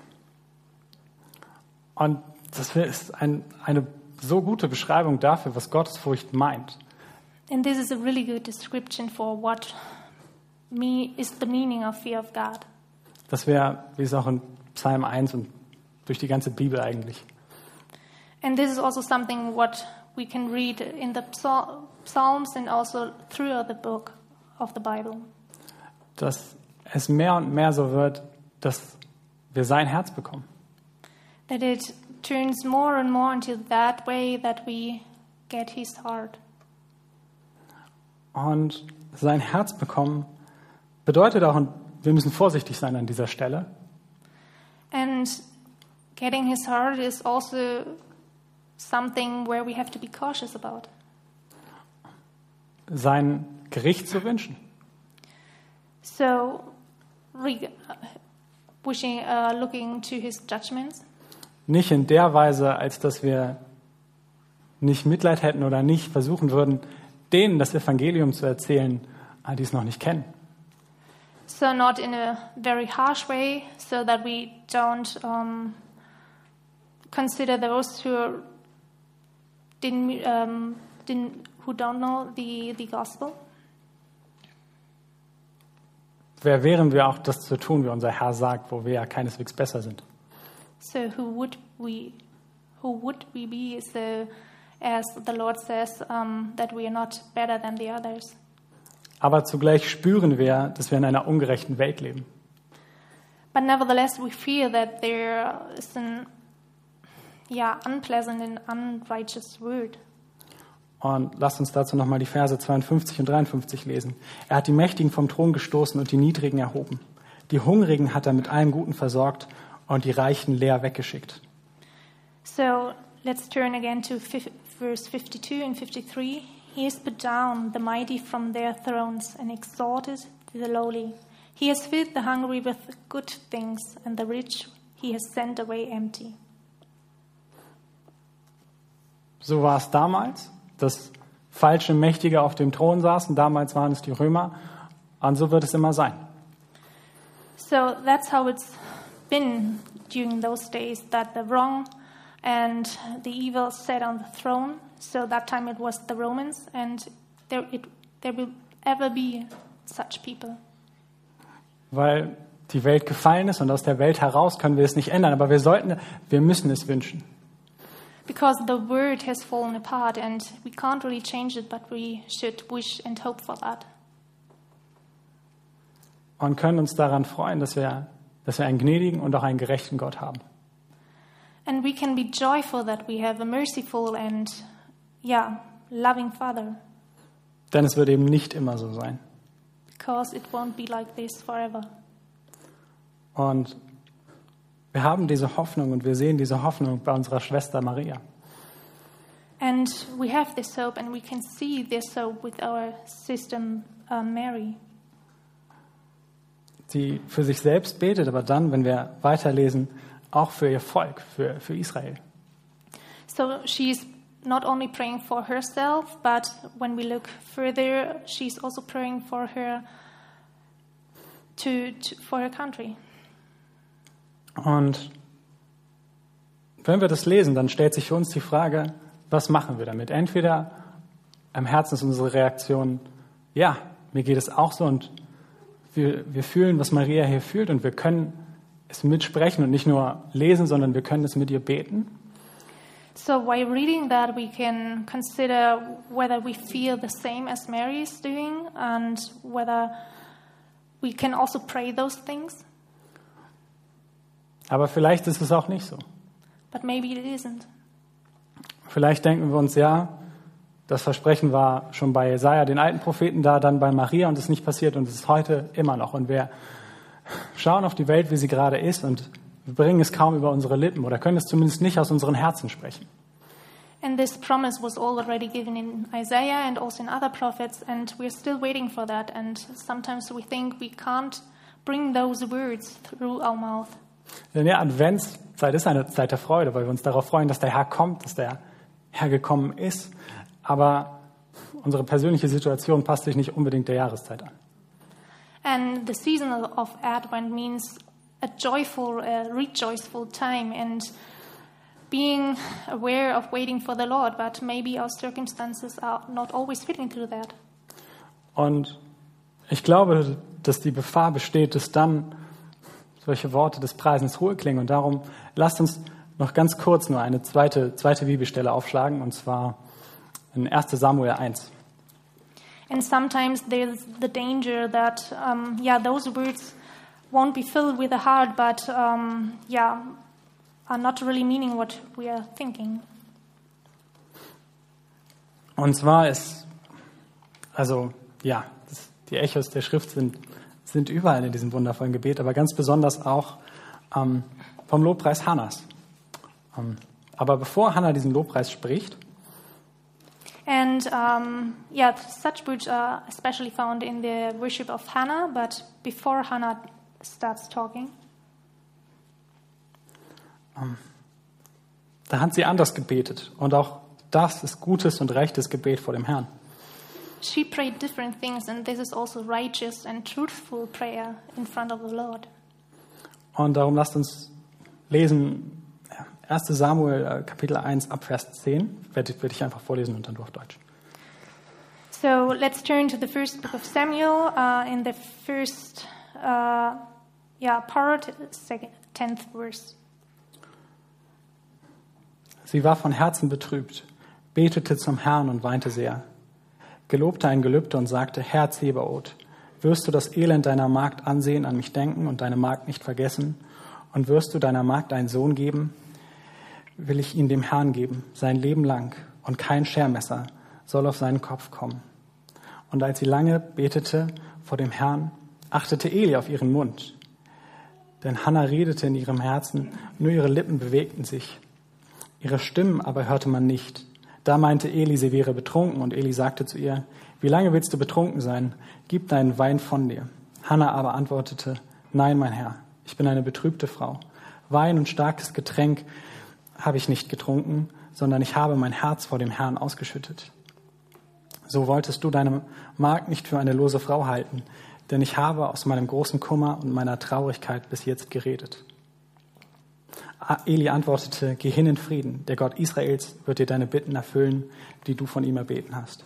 Und das ist ein, eine so gute Beschreibung dafür, was Gottesfurcht meint.
And this is a really good description for what me is the meaning of fear of God.
Das wäre, wie es auch in Psalm 1 und durch die ganze Bibel eigentlich.
And this is also something what we can read in the Psal- Psalms and also throughout the book of the Bible.
Dass es mehr und mehr so wird, dass wir sein Herz bekommen.
That it turns more and more into that way that we get his heart.
Und sein Herz bekommen bedeutet auch, und wir müssen vorsichtig sein an dieser Stelle,
And getting his heart is also something where we have to be cautious about.
sein Gericht zu wünschen.
So, wishing, uh, looking to his judgments,
Nicht in der Weise, als dass wir nicht Mitleid hätten oder nicht versuchen würden, denen das Evangelium zu erzählen, äh, die es noch nicht kennen.
So not in a very harsh way, so that we don't um, consider those who didn't, um, didn't who don't know the, the gospel.
Wer wären wir auch, das zu tun, wie unser Herr sagt, wo wir ja keineswegs besser sind?
So who would we, who would we be? So, as the Lord says, um, that we are not better than the others.
Aber zugleich spüren wir, dass wir in einer ungerechten Welt leben.
But nevertheless, we feel that there is an, yeah, unpleasant and unrighteous word.
Und lasst uns dazu nochmal die Verse 52 und 53 lesen. Er hat die Mächtigen vom Thron gestoßen und die Niedrigen erhoben. Die Hungrigen hat er mit allem Guten versorgt und die Reichen leer weggeschickt.
So let's turn again to verse 52 and 53. He has put down the mighty from their thrones and exalted the lowly. He has filled the hungry with good things, and the rich he has sent away empty.
So war es damals, dass falsche Mächtige auf dem Thron saßen. Damals waren es die Römer. Und so wird es immer sein.
So that's how it's been during those days that the wrong and the evil sat on the throne. So that time it was the Romans, and there, it, there will ever be such people.
weil die Welt gefallen ist und aus der Welt heraus können wir es nicht ändern, aber wir sollten, wir müssen es wünschen.
Because the world has fallen apart and we can't really change it, but we should wish and hope for that.
Und können uns daran freuen, dass wir, dass wir einen gnädigen und auch einen gerechten Gott haben.
And we can be joyful that we have a merciful and, yeah, loving Father.
Denn es wird eben nicht immer so sein.
Because it won't be like this forever.
Und wir haben diese Hoffnung und wir sehen diese Hoffnung bei unserer Schwester Maria.
And we have this hope, and we can see this hope with our sister uh, Mary.
Die für sich selbst betet, aber dann, wenn wir weiterlesen, auch für ihr Volk, für, für Israel.
So she's not only praying for herself, but when we look further, she's also praying for her to, to for her country.
Und wenn wir das lesen, dann stellt sich für uns die Frage, was machen wir damit? Entweder im Herzen ist unsere Reaktion, ja, mir geht es auch so und wir, wir fühlen, was Maria hier fühlt und wir können es mitsprechen und nicht nur lesen, sondern wir können es mit ihr beten.
So while reading that, we can consider whether we feel the same as Mary is doing and whether we can also pray those things.
Aber vielleicht ist es auch nicht so.
But maybe it isn't.
Vielleicht denken wir uns, ja, das Versprechen war schon bei Jesaja, den alten Propheten, da, dann bei Maria und es ist nicht passiert und es ist heute immer noch. Und wir schauen auf die Welt, wie sie gerade ist und wir bringen es kaum über unsere Lippen oder können es zumindest nicht aus unseren Herzen sprechen.
And this promise was already given in Isaiah and also in other prophets, and we're still waiting for that. And sometimes we think we can't bring those words through our mouth.
Denn ja, Adventszeit ist eine Zeit der Freude, weil wir uns darauf freuen, dass der Herr kommt, dass der Herr gekommen ist. Aber unsere persönliche Situation passt sich nicht unbedingt der Jahreszeit an.
And the season of Advent means a joyful, uh, rejoiceful time and being aware of waiting for the Lord, but maybe our circumstances are not always fitting through that.
Und ich glaube, dass die Gefahr besteht, dass dann solche Worte des Preisens hohe klingen. Und darum lasst uns noch ganz kurz nur eine zweite, zweite Bibelstelle aufschlagen, und zwar in 1 Samuel 1.
And sometimes there's the danger that, um, yeah, those words won't be filled with the heart, but, um, yeah, are not really meaning what we are thinking.
Und zwar ist, also ja, das, die Echos der Schrift sind, sind überall in diesem wundervollen Gebet, aber ganz besonders auch ähm, vom Lobpreis Hannas. Ähm, aber bevor Hannah diesen Lobpreis spricht,
And um, yeah, such words are especially found in the worship of Hannah, but before Hannah starts talking,
da hat sie anders gebetet. Und auch das ist gutes und rechtes Gebet vor dem Herrn.
she prayed different things, and this is also righteous and truthful prayer in front of the Lord.
Und darum lasst uns lesen ja, 1 Samuel äh, Kapitel 1 ab Vers 10. Werde, werde ich einfach vorlesen und dann durch Deutsch.
So let's turn to the first book of Samuel uh, in the first, uh, part, second, tenth verse.
Sie war von Herzen betrübt, betete zum Herrn und weinte sehr. Gelobte ein Gelübde und sagte, Herr Zebaoth, wirst du das Elend deiner Magd ansehen, an mich denken und deine Magd nicht vergessen? Und wirst du deiner Magd einen Sohn geben? Will ich ihn dem Herrn geben, sein Leben lang, und kein Schermesser soll auf seinen Kopf kommen. Und als sie lange betete vor dem Herrn, achtete Eli auf ihren Mund. Denn Hannah redete in ihrem Herzen, nur ihre Lippen bewegten sich. Ihre Stimmen aber hörte man nicht. Da meinte Eli, sie wäre betrunken, und Eli sagte zu ihr, wie lange willst du betrunken sein? Gib deinen Wein von dir. Hannah aber antwortete, nein, mein Herr, ich bin eine betrübte Frau. Wein und starkes Getränk habe ich nicht getrunken, sondern ich habe mein Herz vor dem Herrn ausgeschüttet. So wolltest du deine Magd nicht für eine lose Frau halten, denn ich habe aus meinem großen Kummer und meiner Traurigkeit bis jetzt geredet. Eli antwortete, geh hin in Frieden, der Gott Israels wird dir deine Bitten erfüllen, die du von ihm erbeten hast.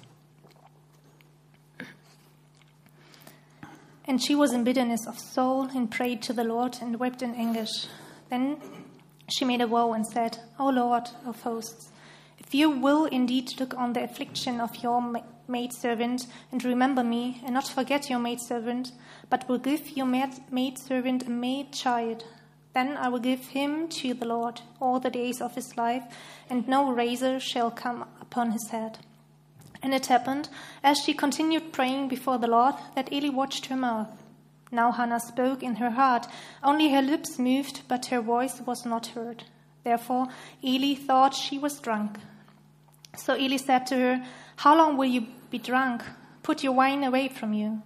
And she was in bitterness of soul and prayed to the Lord and wept in anguish. Then she made a vow and said, O Lord of hosts, if you will indeed look on the affliction of your maidservant and remember me, and not forget your maidservant, but will give your maidservant a maid child, then I will give him to the Lord all the days of his life, and no razor shall come upon his head. And it happened, as she continued praying before the Lord, that Eli watched her mouth. Now Hannah spoke in her heart, only her lips moved, but her voice was not heard. Therefore Eli thought she was drunk. So Eli said to her, How long will you be drunk? Put your wine away from you.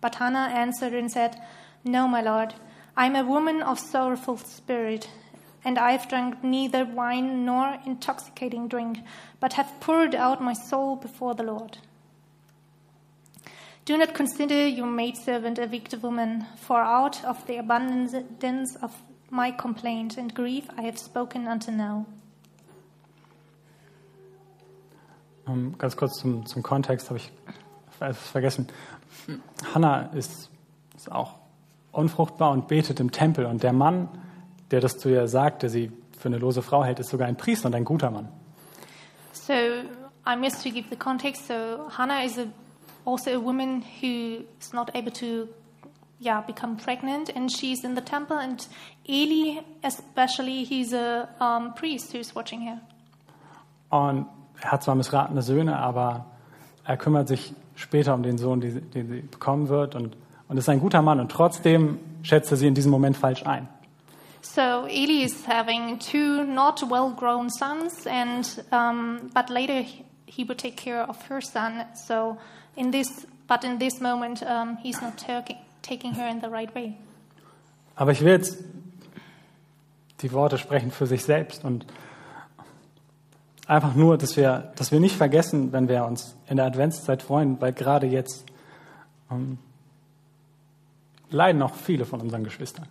But Hannah answered and said, No, my lord, I am a woman of sorrowful spirit, and I have drunk neither wine nor intoxicating drink, but have poured out my soul before the Lord. Do not consider your maidservant a wicked woman, for out of the abundance of my complaint and grief I have spoken until now.
Ganz kurz zum, zum Kontext habe ich etwas vergessen. Hannah ist, ist auch unfruchtbar und betet im Tempel. Und der Mann, der das zu ihr sagt, der sie für eine lose Frau hält, ist sogar ein Priester und ein guter Mann.
So I missed to give the context. So Hannah is a, also a woman who is not able to, yeah, become pregnant, and she's in the temple. And Eli, especially, he's a um, priest who's watching her.
Und er hat zwar missratene Söhne, aber er kümmert sich später um den Sohn, den, sie bekommen wird und, und ist ein guter Mann. Und trotzdem schätzt er sie in diesem Moment falsch ein.
So Eli is having two not well-grown sons, and um, but later he, he would take care of her son. So in this, but in this moment, um, he's not taking taking her in the right way.
Aber ich will jetzt die Worte sprechen für sich selbst und einfach nur, dass wir, dass wir nicht vergessen, wenn wir uns in der Adventszeit freuen, weil gerade jetzt ähm, leiden auch viele von unseren Geschwistern.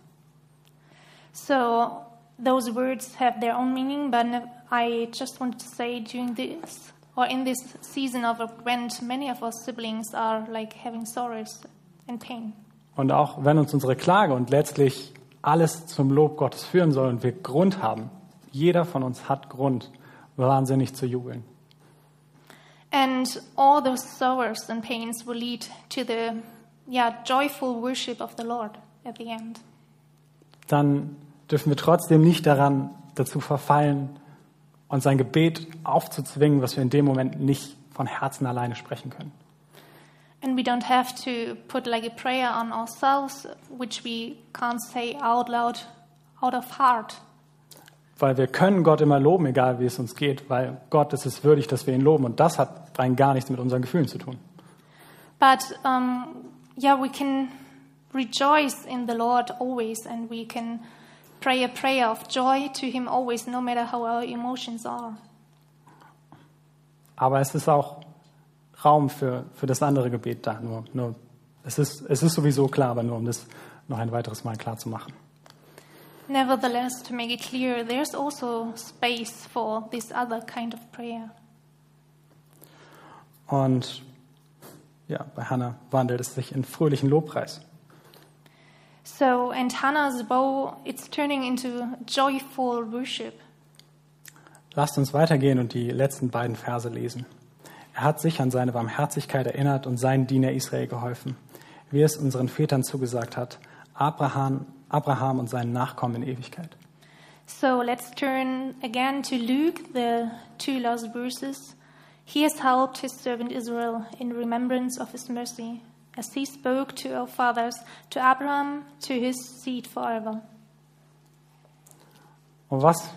So those words have their own meaning, but I just wanted to say during this or in this season of Advent, many of our siblings are like having sorrows and pain.
Und auch wenn uns unsere Klage und letztlich alles zum Lob Gottes führen soll und wir Grund haben, jeder von uns hat Grund, wahnsinnig zu jubeln.
And all those sorrows and pains will lead to the yeah, joyful worship of the Lord at the end.
Dann dürfen wir trotzdem nicht daran dazu verfallen, uns ein Gebet aufzuzwingen, was wir in dem Moment nicht von Herzen alleine sprechen können.
And we don't have to put like a prayer on ourselves, which we can't say out loud, out of heart.
Weil wir können Gott immer loben, egal wie es uns geht, weil Gott ist es würdig, dass wir ihn loben. Und das hat rein gar nichts mit unseren Gefühlen zu tun.
But um, yeah, we can rejoice in the Lord always, and we can pray a prayer of joy to Him always, no matter how our emotions are.
Aber es ist auch Raum für, für das andere Gebet da. Nur, nur, es, ist, es ist sowieso klar, aber nur um das noch ein weiteres Mal klar zu machen.
Nevertheless, to make it clear, there's also space for this other kind of prayer.
Und ja, bei Hannah wandelt es sich in fröhlichen Lobpreis.
So, and Hannah's bow, it's turning into joyful worship.
Lasst uns weitergehen und die letzten beiden Verse lesen. Er hat sich an seine Barmherzigkeit erinnert und seinen Diener Israel geholfen, wie es unseren Vätern zugesagt hat, Abraham, Abraham und seinen Nachkommen in Ewigkeit.
So let's turn again to Luke, the two last verses. He has helped his servant Israel in remembrance of his mercy, as he spoke to our fathers, to Abraham, to his seed forever.
Und was,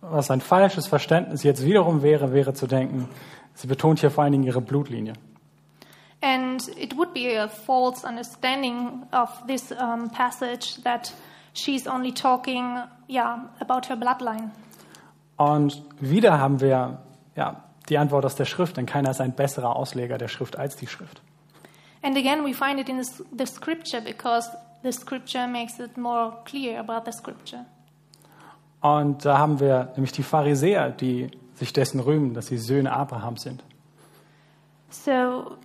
was ein falsches Verständnis jetzt wiederum wäre, wäre zu denken, sie betont hier vor allen Dingen ihre Blutlinie.
And it would be a false understanding of this um, passage that she's only talking, yeah, about her bloodline.
Und wieder haben wir ja, die Antwort aus der Schrift, denn keiner ist ein besserer Ausleger der Schrift als die Schrift.
And again, we find it in the, scripture because the scripture makes it more clear about the scripture.
Und da haben wir nämlich die Pharisäer, die sich dessen rühmen, dass sie Söhne Abrahams sind.
So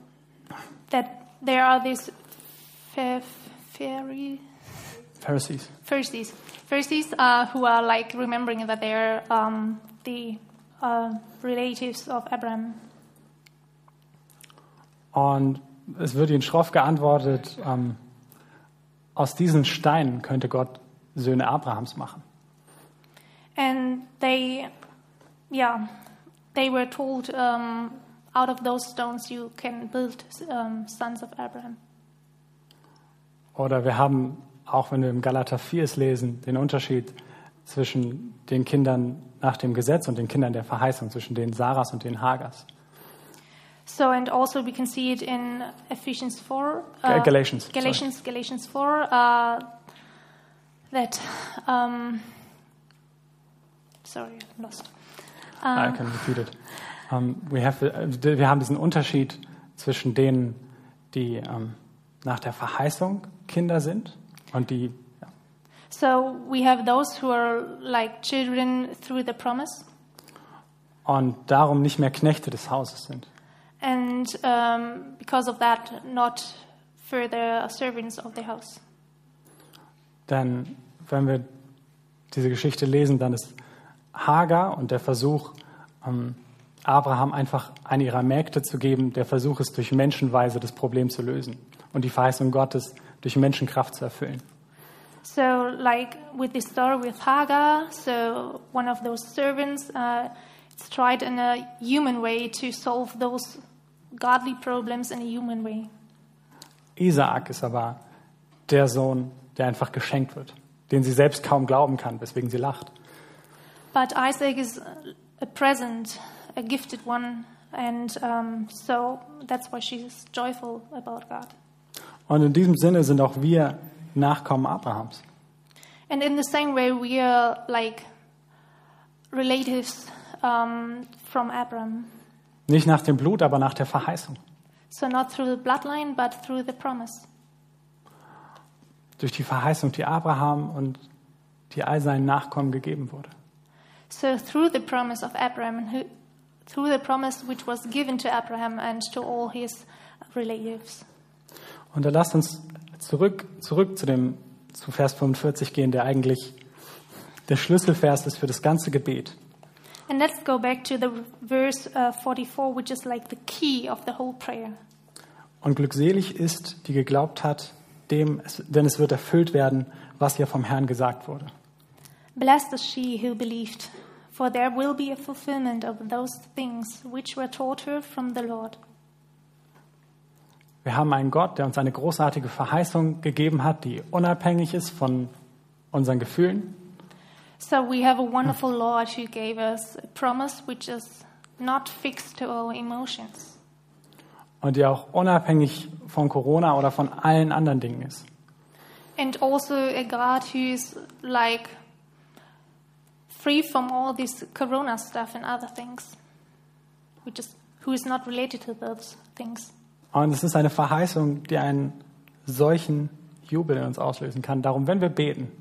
that there are these Pha- Phari-
Pharisees.
Pharisees. Pharisees uh, who are like remembering that they're um, the uh, relatives of Abraham.
Und es wird ihnen schroff geantwortet, ähm, aus diesen Steinen könnte Gott Söhne Abrahams machen.
And they, yeah, they were told, um, out of those stones you can build um, sons of Abraham.
Oder wir haben, auch wenn wir im Galater 4 es lesen, den Unterschied zwischen den Kindern nach dem Gesetz und den Kindern der Verheißung, zwischen den Saras und den Hagers.
So, and also we can see it in Ephesians 4.
Ga- Galatians, sorry.
Galatians, Galatians 4, uh, that, um, sorry, lost.
I can repeat it. Um, we have, the- wir haben diesen Unterschied zwischen denen, die ähm, nach der Verheißung Kinder sind und die ja,
So we have those who are like children through the promise,
und darum nicht mehr Knechte des Hauses sind.
and um, because of that, not further servants of the house.
Denn wenn wir diese Geschichte lesen, dann ist Hagar und der Versuch, ähm, Abraham einfach eine ihrer Mägde zu geben, der Versuch ist, durch Menschenweise das Problem zu lösen und die Verheißung Gottes durch Menschenkraft zu erfüllen.
So, like with the story with Hagar, so one of those servants, uh, it's tried in a human way to solve those godly problems in a human way.
Isaak ist aber der Sohn, der einfach geschenkt wird, den sie selbst kaum glauben kann, weswegen sie lacht.
But Isaac is a present, a gifted one, and um, so that's why she's joyful about God.
Und in diesem Sinne sind auch wir Nachkommen Abrahams.
And in the same way, we are like relatives um, from Abram.
Nicht nach dem Blut, aber nach der Verheißung.
So, not through the bloodline, but through the promise.
Durch die Verheißung, die Abraham und die all seinen Nachkommen gegeben wurde.
So, through the promise of Abraham, who, through the promise which was given to Abraham and to all his relatives.
Und da lasst uns zurück, zurück zu dem, zu Vers 45 gehen, der eigentlich der Schlüsselvers ist für das ganze Gebet.
And let's go back to the verse uh, 44, which is like the key of the whole prayer.
Und glückselig ist, die geglaubt hat, dem, denn es wird erfüllt werden, was ihr vom Herrn gesagt wurde.
Blessed is she who believed, for there will be a fulfillment of those things which were taught her from the Lord.
Wir haben einen Gott, der uns eine großartige Verheißung gegeben hat, die unabhängig ist von unseren Gefühlen,
So we have a wonderful Lord who gave us a promise which is not fixed to our emotions.
und die auch unabhängig von Corona oder von allen anderen Dingen ist.
And also a God who's like free from all this corona stuff and other things, which is who is not related to those things.
Und es ist eine Verheißung, die einen solchen Jubel in uns auslösen kann. Darum, wenn wir beten,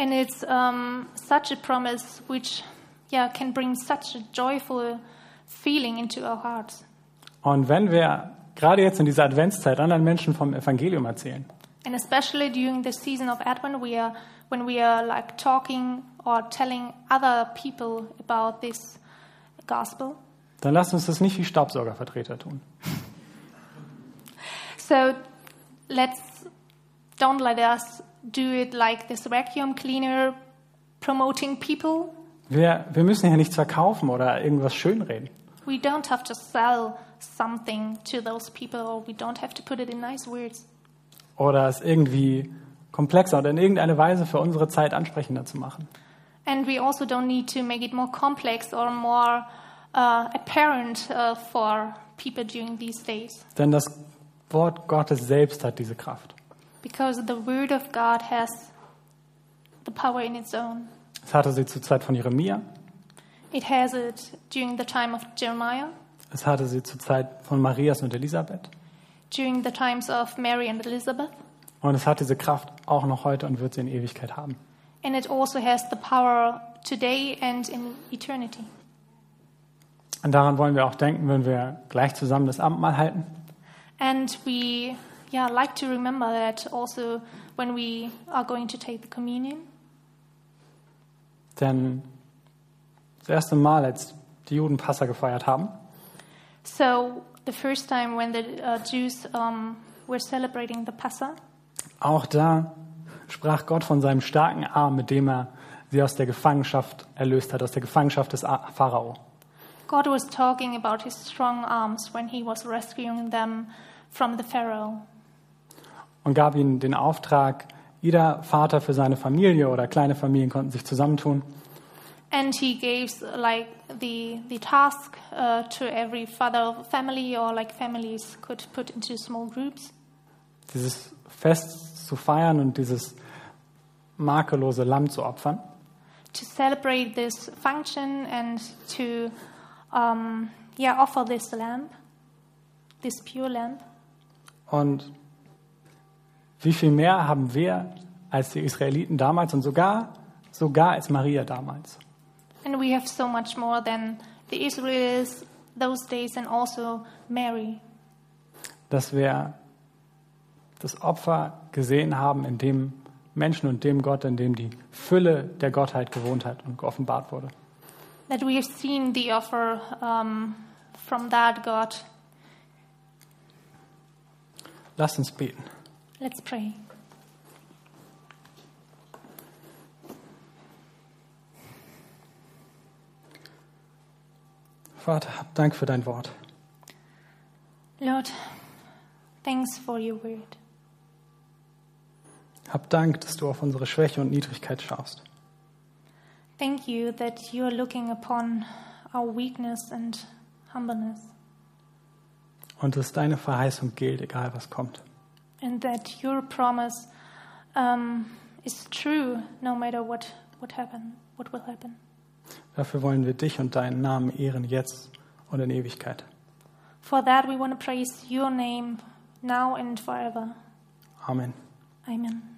And it's um, such a promise which, yeah, can bring such a joyful feeling into our hearts.
und wenn wir gerade jetzt in dieser Adventszeit anderen Menschen vom Evangelium erzählen,
And especially during the season of Advent, we are when we are like talking or telling other people about this gospel.
dann lasst uns das nicht wie Staubsaugervertreter tun.
So let's don't let us do it like this vacuum cleaner promoting people.
Wir, wir müssen ja nichts verkaufen oder irgendwas schönreden.
We don't have to sell something to those people, or we don't have to put it in nice words.
Oder es irgendwie komplexer oder in irgendeine Weise für unsere Zeit ansprechender zu machen.
And we also don't need to make it more complex or more uh, apparent uh, for people during these days.
Denn das Wort Gottes selbst hat diese Kraft.
Because the Word of God has the power in its own.
Es hatte sie zur Zeit von Jeremia,
It has it during the time of Jeremiah,
es hatte sie zur Zeit von Marias und Elisabeth
during the times of Mary and Elizabeth,
und es hat diese Kraft auch noch heute und wird sie in Ewigkeit haben.
and it also has the power today and in eternity.
Und daran wollen wir auch denken, wenn wir gleich zusammen das Abendmahl halten.
And we yeah, like to remember that also when we are going to take the communion.
Denn das erste Mal, als die Juden Passa gefeiert haben,
So the first time when the uh, Jews um, were celebrating the Passa,
auch da sprach Gott von seinem starken Arm, mit dem er sie aus der Gefangenschaft erlöst hat, aus der Gefangenschaft des Pharao.
God was talking about his strong arms when he was rescuing them from the Pharaoh.
und gab ihnen den Auftrag, jeder Vater für seine Familie oder kleine Familien konnten sich zusammentun
And he gave like the the task uh, to every father of family or like families could put into small groups
dieses Fest zu feiern und dieses makellose Lamm zu opfern.
to celebrate this function and to um, yeah offer this lamb, this pure lamb.
Und wie viel mehr haben wir als die Israeliten damals und sogar, sogar als Maria damals.
And we have so much more than the Israelis those days and also Mary.
Dass wir das Opfer gesehen haben, in dem Menschen und dem Gott, in dem die Fülle der Gottheit gewohnt hat und geoffenbart wurde.
That we have seen the offer um, from that God.
Lasst uns beten.
Let's pray.
Vater, hab Dank für dein Wort.
Lord, thanks for your word.
Hab Dank, dass du auf unsere Schwäche und Niedrigkeit schaust.
Thank you that you are looking upon our weakness and humbleness,
Und dass deine Verheißung gilt, egal was kommt.
and that your promise um, is true no matter what, what happen, what will happen.
Dafür wollen wir dich und deinen Namen ehren jetzt und in Ewigkeit.
For that we want to praise your name now and forever.
Amen.
Amen.